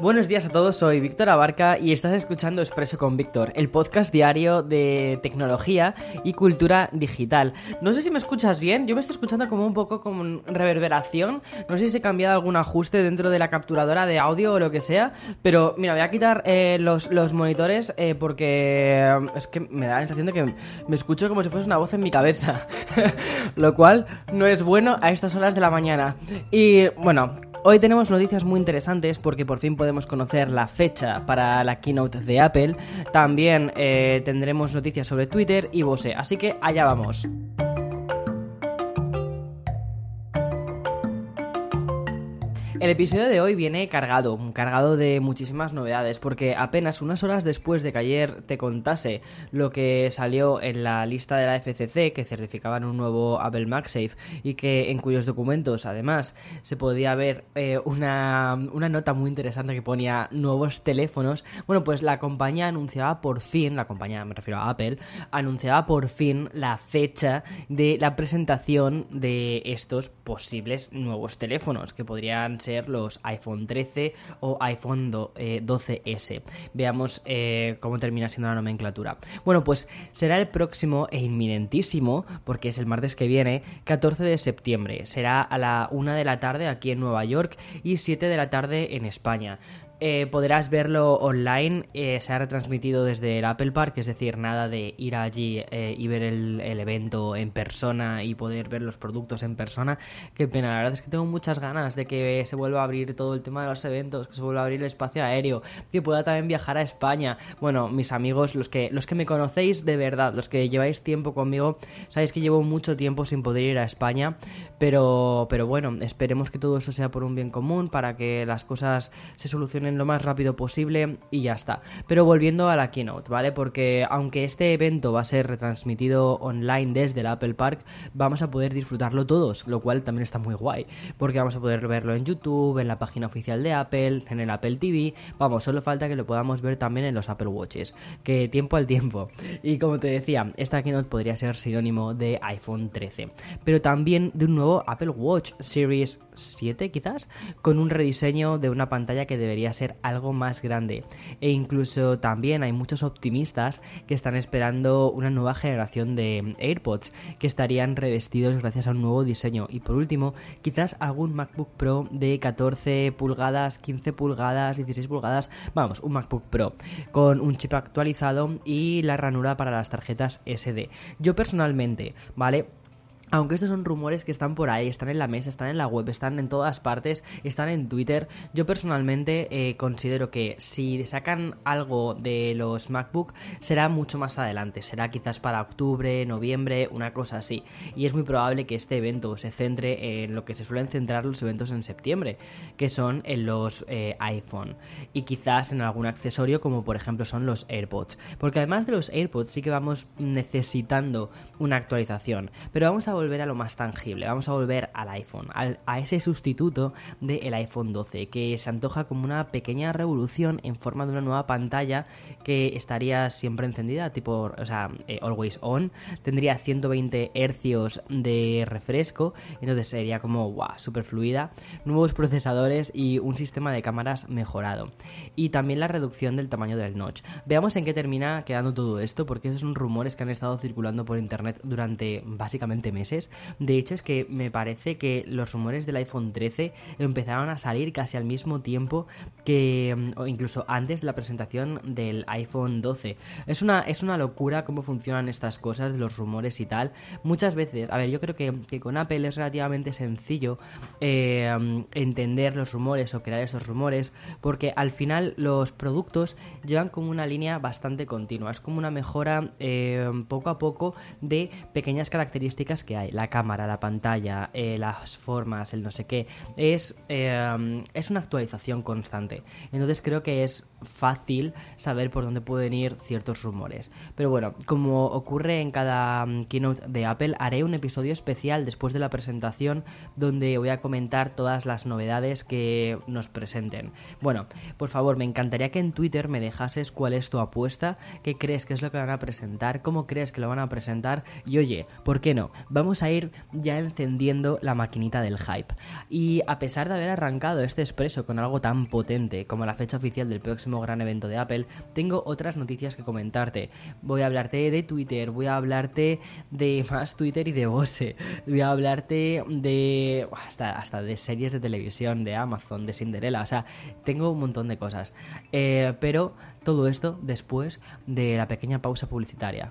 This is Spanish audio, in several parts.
Buenos días a todos, soy Víctor Abarca y estás escuchando Expreso con Víctor, el podcast diario de tecnología y cultura digital. No sé si me escuchas bien, yo me estoy escuchando como un poco con reverberación, no sé si he cambiado algún ajuste dentro de la capturadora de audio o lo que sea, pero mira, voy a quitar eh, los, monitores eh, porque eh, es que me da la sensación de que me escucho como si fuese una voz en mi cabeza, lo cual no es bueno a estas horas de la mañana. Y bueno, Hoy tenemos noticias muy interesantes porque por fin podemos conocer la fecha para la keynote de Apple. También eh, tendremos noticias sobre Twitter y Bose. Así que allá vamos. El episodio de hoy viene cargado, cargado de muchísimas novedades, porque apenas unas horas después de que ayer te contase lo que salió en la lista de la FCC, que certificaban un nuevo Apple MagSafe y que en cuyos documentos además se podía ver eh, una, una nota muy interesante que ponía nuevos teléfonos, bueno, pues la compañía anunciaba por fin, la compañía me refiero a Apple, anunciaba por fin la fecha de la presentación de estos posibles nuevos teléfonos que podrían ser los iPhone 13 o iPhone 12S. Eh, Veamos eh, cómo termina siendo la nomenclatura. Bueno, pues será el próximo e inminentísimo, porque es el martes que viene, 14 de septiembre. Será a la 1 de la tarde aquí en Nueva York y 7 de la tarde en España. Eh, podrás verlo online, eh, se ha retransmitido desde el Apple Park, es decir, nada de ir allí eh, y ver el, evento en persona y poder ver los productos en persona. Qué pena, la verdad es que tengo muchas ganas de que se vuelva a abrir todo el tema de los eventos, que se vuelva a abrir el espacio aéreo, que pueda también viajar a España. Bueno, mis amigos, los que, los que me conocéis de verdad, los que lleváis tiempo conmigo, sabéis que llevo mucho tiempo sin poder ir a España, pero, pero bueno, esperemos que todo eso sea por un bien común, para que las cosas se solucionen lo más rápido posible y ya está. Pero volviendo a la keynote, ¿vale? Porque aunque este evento va a ser retransmitido online desde el Apple Park, vamos a poder disfrutarlo todos, lo cual también está muy guay, porque vamos a poder verlo en YouTube, en la página oficial de Apple, en el Apple TV, vamos, solo falta que lo podamos ver también en los Apple Watches, que tiempo al tiempo. Y como te decía, esta keynote podría ser sinónimo de iPhone 13, pero también de un nuevo Apple Watch Series 7 quizás, con un rediseño de una pantalla que debería ser algo más grande. E incluso también hay muchos optimistas que están esperando una nueva generación de AirPods que estarían revestidos gracias a un nuevo diseño. Y por último, quizás algún MacBook Pro de 14 pulgadas, 15 pulgadas, 16 pulgadas, vamos, un MacBook Pro con un chip actualizado y la ranura para las tarjetas SD. Yo personalmente, ¿vale? Aunque estos son rumores que están por ahí, están en la mesa, están en la web, están en todas partes, están en Twitter, yo personalmente eh, considero que si sacan algo de los MacBook será mucho más adelante, será quizás para octubre, noviembre, una cosa así. Y es muy probable que este evento se centre en lo que se suelen centrar los eventos en septiembre, que son en los eh, iPhone y quizás en algún accesorio como por ejemplo son los AirPods. Porque además de los AirPods sí que vamos necesitando una actualización, pero vamos a volver a lo más tangible, vamos a volver al iPhone, a ese sustituto del iPhone 12, que se antoja como una pequeña revolución en forma de una nueva pantalla que estaría siempre encendida, tipo, o sea, eh, always on, tendría 120 hercios de refresco, entonces sería como, wow, super fluida, nuevos procesadores y un sistema de cámaras mejorado. Y también la reducción del tamaño del notch. Veamos en qué termina quedando todo esto, porque esos son rumores que han estado circulando por internet durante básicamente meses de hecho, es que me parece que los rumores del iPhone 13 empezaron a salir casi al mismo tiempo que, mm, o incluso antes de la presentación del iPhone 12. Es una, es una locura cómo funcionan estas cosas los rumores y tal. Muchas veces, a ver, yo creo que, con Apple es relativamente sencillo eh, mm, entender los rumores o crear esos rumores, porque al final los productos llevan como una línea bastante continua. Es como una mejora eh, poco a poco de pequeñas características que hay la cámara, la pantalla, eh, las formas, el no sé qué, es, eh, es una actualización constante. Entonces creo que es fácil saber por dónde pueden ir ciertos rumores. Pero bueno, como ocurre en cada mm, keynote de Apple, haré un episodio especial después de la presentación donde voy a comentar todas las novedades que nos presenten. Bueno, por favor, me encantaría que en Twitter me dejases cuál es tu apuesta, qué crees que es lo que van a presentar, cómo crees que lo van a presentar y oye, ¿por qué no? Vamos a ir ya encendiendo la maquinita del hype. Y a pesar de haber arrancado este expreso con algo tan potente como la fecha oficial del próximo gran evento de Apple, tengo otras noticias que comentarte. Voy a hablarte de Twitter, voy a hablarte de más Twitter y de Bose, voy a hablarte de hasta, hasta de series de televisión, de Amazon, de Cinderella, o sea, tengo un montón de cosas. Eh, pero todo esto después de la pequeña pausa publicitaria.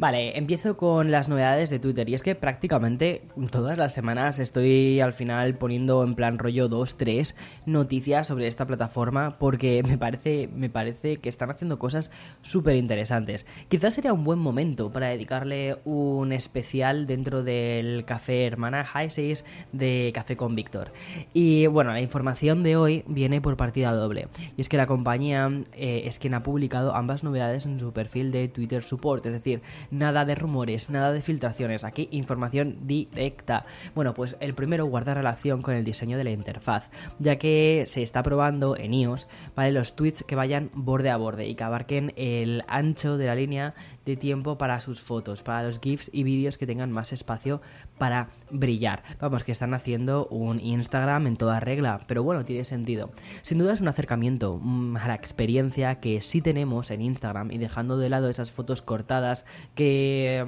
Vale, empiezo con las novedades de Twitter y es que prácticamente todas las semanas estoy al final poniendo en plan rollo 2, 3 noticias sobre esta plataforma porque me parece, me parece que están haciendo cosas súper interesantes. Quizás sería un buen momento para dedicarle un especial dentro del café hermana High 6 de Café con Víctor. Y bueno, la información de hoy viene por partida doble y es que la compañía eh, es quien ha publicado ambas novedades en su perfil de Twitter Support, es decir, nada de rumores, nada de filtraciones, aquí información directa. Bueno, pues el primero guarda relación con el diseño de la interfaz, ya que se está probando en iOS, ¿vale? Los tweets que vayan borde a borde y que abarquen el ancho de la línea de tiempo para sus fotos, para los GIFs y vídeos que tengan más espacio para brillar. Vamos, que están haciendo un Instagram en toda regla, pero bueno, tiene sentido. Sin duda es un acercamiento mm, a la experiencia que sí tenemos en Instagram y dejando de lado esas fotos cortadas que,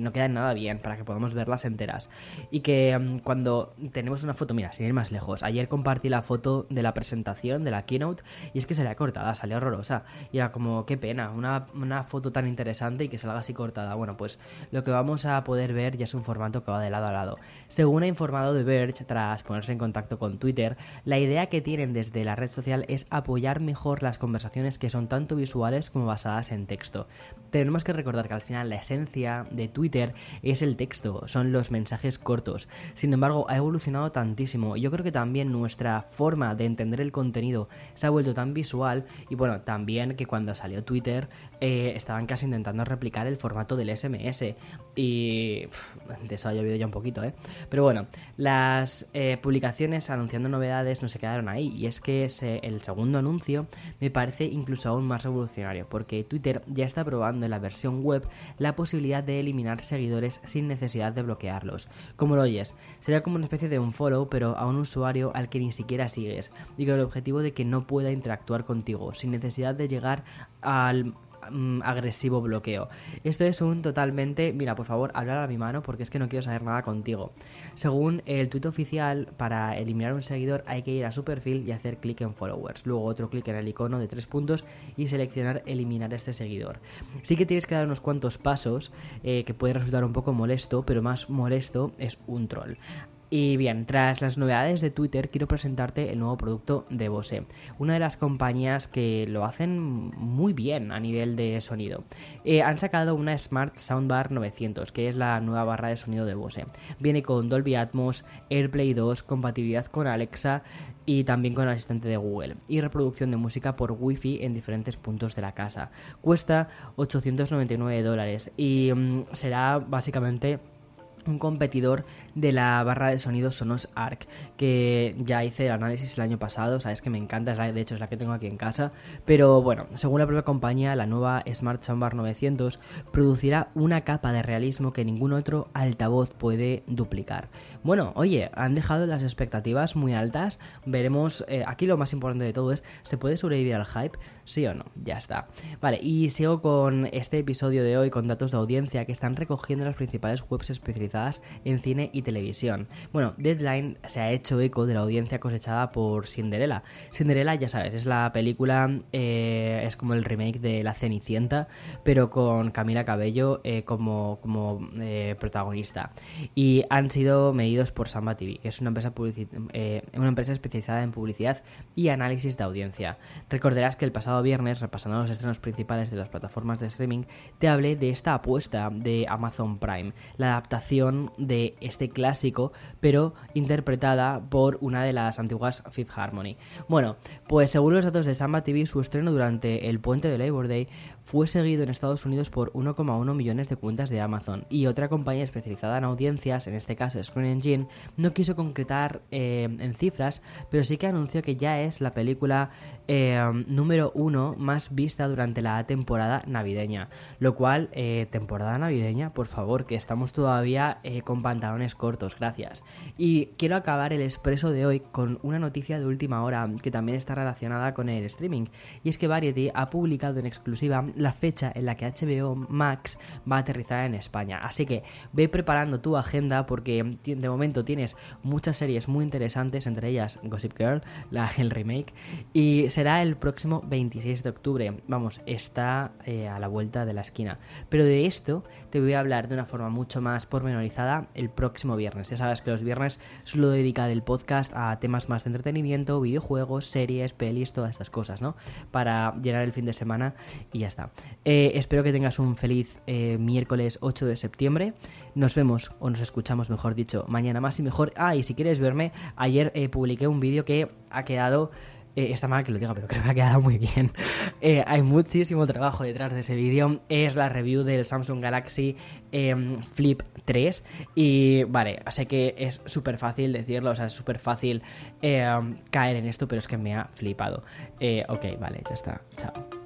no quedan nada bien para que podamos verlas enteras. Y que mm, cuando tenemos una foto, mira, sin ir más lejos, ayer compartí la foto de la presentación, de la keynote, y es que ha cortada, salió horrorosa. Y era como, qué pena, una, una foto tan interesante y que salga así cortada. Bueno, pues lo que vamos a poder ver ya es un formato que de lado a lado. Según ha informado The Verge, tras ponerse en contacto con Twitter, la idea que tienen desde la red social es apoyar mejor las conversaciones que son tanto visuales como basadas en texto. Tenemos que recordar que al final la esencia de Twitter es el texto, son los mensajes cortos. Sin embargo, ha evolucionado tantísimo. Yo creo que también nuestra forma de entender el contenido se ha vuelto tan visual y bueno, también que cuando salió Twitter eh, estaban casi intentando replicar el formato del SMS y de eso ha llovido ya un poquito, ¿eh? Pero bueno, las eh, publicaciones anunciando novedades no se quedaron ahí y es que el segundo anuncio me parece incluso aún más revolucionario porque Twitter ya está probando en la versión web la posibilidad de eliminar seguidores sin necesidad de bloquearlos. Como lo oyes, sería como una especie de un follow, pero a un usuario al que ni siquiera sigues, y con el objetivo de que no pueda interactuar contigo, sin necesidad de llegar al Mm, agresivo bloqueo. Esto es un totalmente, mira, por favor, hablar a mi mano porque es que no quiero saber nada contigo. Según el tuit oficial, para eliminar un seguidor hay que ir a su perfil y hacer clic en followers, luego otro clic en el icono de tres puntos y seleccionar eliminar este seguidor. Sí que tienes que dar unos cuantos pasos eh, que puede resultar un poco molesto, pero más molesto es un troll. Y bien, tras las novedades de Twitter, quiero presentarte el nuevo producto de Bose, una de las compañías que lo hacen muy bien a nivel de sonido. Eh, han sacado una Smart Soundbar 900, que es la nueva barra de sonido de Bose. Viene con Dolby Atmos, AirPlay 2, compatibilidad con Alexa y también con el asistente de Google y reproducción de música por Wi-Fi en diferentes puntos de la casa. Cuesta 899 dólares y mm, será básicamente un competidor de la barra de sonidos Sonos Arc, que ya hice el análisis el año pasado, sabes que me encanta, de hecho es la que tengo aquí en casa, pero bueno, según la propia compañía, la nueva Smart Soundbar 900 producirá una capa de realismo que ningún otro altavoz puede duplicar. Bueno, oye, han dejado las expectativas muy altas, veremos, eh, aquí lo más importante de todo es, ¿se puede sobrevivir al hype? ¿Sí o no? Ya está. Vale, y sigo con este episodio de hoy con datos de audiencia que están recogiendo las principales webs especializadas en cine y televisión. Bueno, Deadline se ha hecho eco de la audiencia cosechada por Cinderella. Cinderella, ya sabes, es la película, eh, es como el remake de La Cenicienta, pero con Camila Cabello eh, como, como eh, protagonista. Y han sido medidos por Samba TV, que es una empresa, una empresa especializada en publicidad y análisis de audiencia. Recordarás que el pasado viernes, repasando los estrenos principales de las plataformas de streaming, te hablé de esta apuesta de Amazon Prime, la adaptación de este clásico, pero interpretada por una de las antiguas Fifth Harmony. Bueno, pues según los datos de Samba TV, su estreno durante el puente de Labor Day fue seguido en Estados Unidos por 1,1 millones de cuentas de Amazon y otra compañía especializada en audiencias, en este caso Screen Engine, no quiso concretar eh, en cifras, pero sí que anunció que ya es la película eh, número uno más vista durante la temporada navideña, lo cual, eh, temporada navideña, por favor, que estamos todavía con pantalones cortos, gracias. Y quiero acabar el expreso de hoy con una noticia de última hora que también está relacionada con el streaming, y es que Variety ha publicado en exclusiva la fecha en la que HBO Max va a aterrizar en España. Así que ve preparando tu agenda porque de momento tienes muchas series muy interesantes, entre ellas Gossip Girl, la, el remake, y será el próximo 26 de octubre. Vamos, está eh, a la vuelta de la esquina. Pero de esto te voy a hablar de una forma mucho más pormenorizada el próximo viernes. Ya sabes que los viernes suelo dedicar el podcast a temas más de entretenimiento, videojuegos, series, pelis, todas estas cosas, ¿no? Para llenar el fin de semana y ya está. Eh, espero que tengas un feliz eh, miércoles 8 de septiembre. Nos vemos, o nos escuchamos, mejor dicho, mañana más y mejor. Ah, y si quieres verme, ayer eh, publiqué un vídeo que ha quedado... está mal que lo diga, pero creo que ha quedado muy bien. hay muchísimo trabajo detrás de ese vídeo. Es la review del Samsung Galaxy em, Flip 3. Y vale, sé que es súper fácil decirlo, o sea, es súper fácil em, caer en esto, pero es que me ha flipado. ok, vale, ya está. Chao.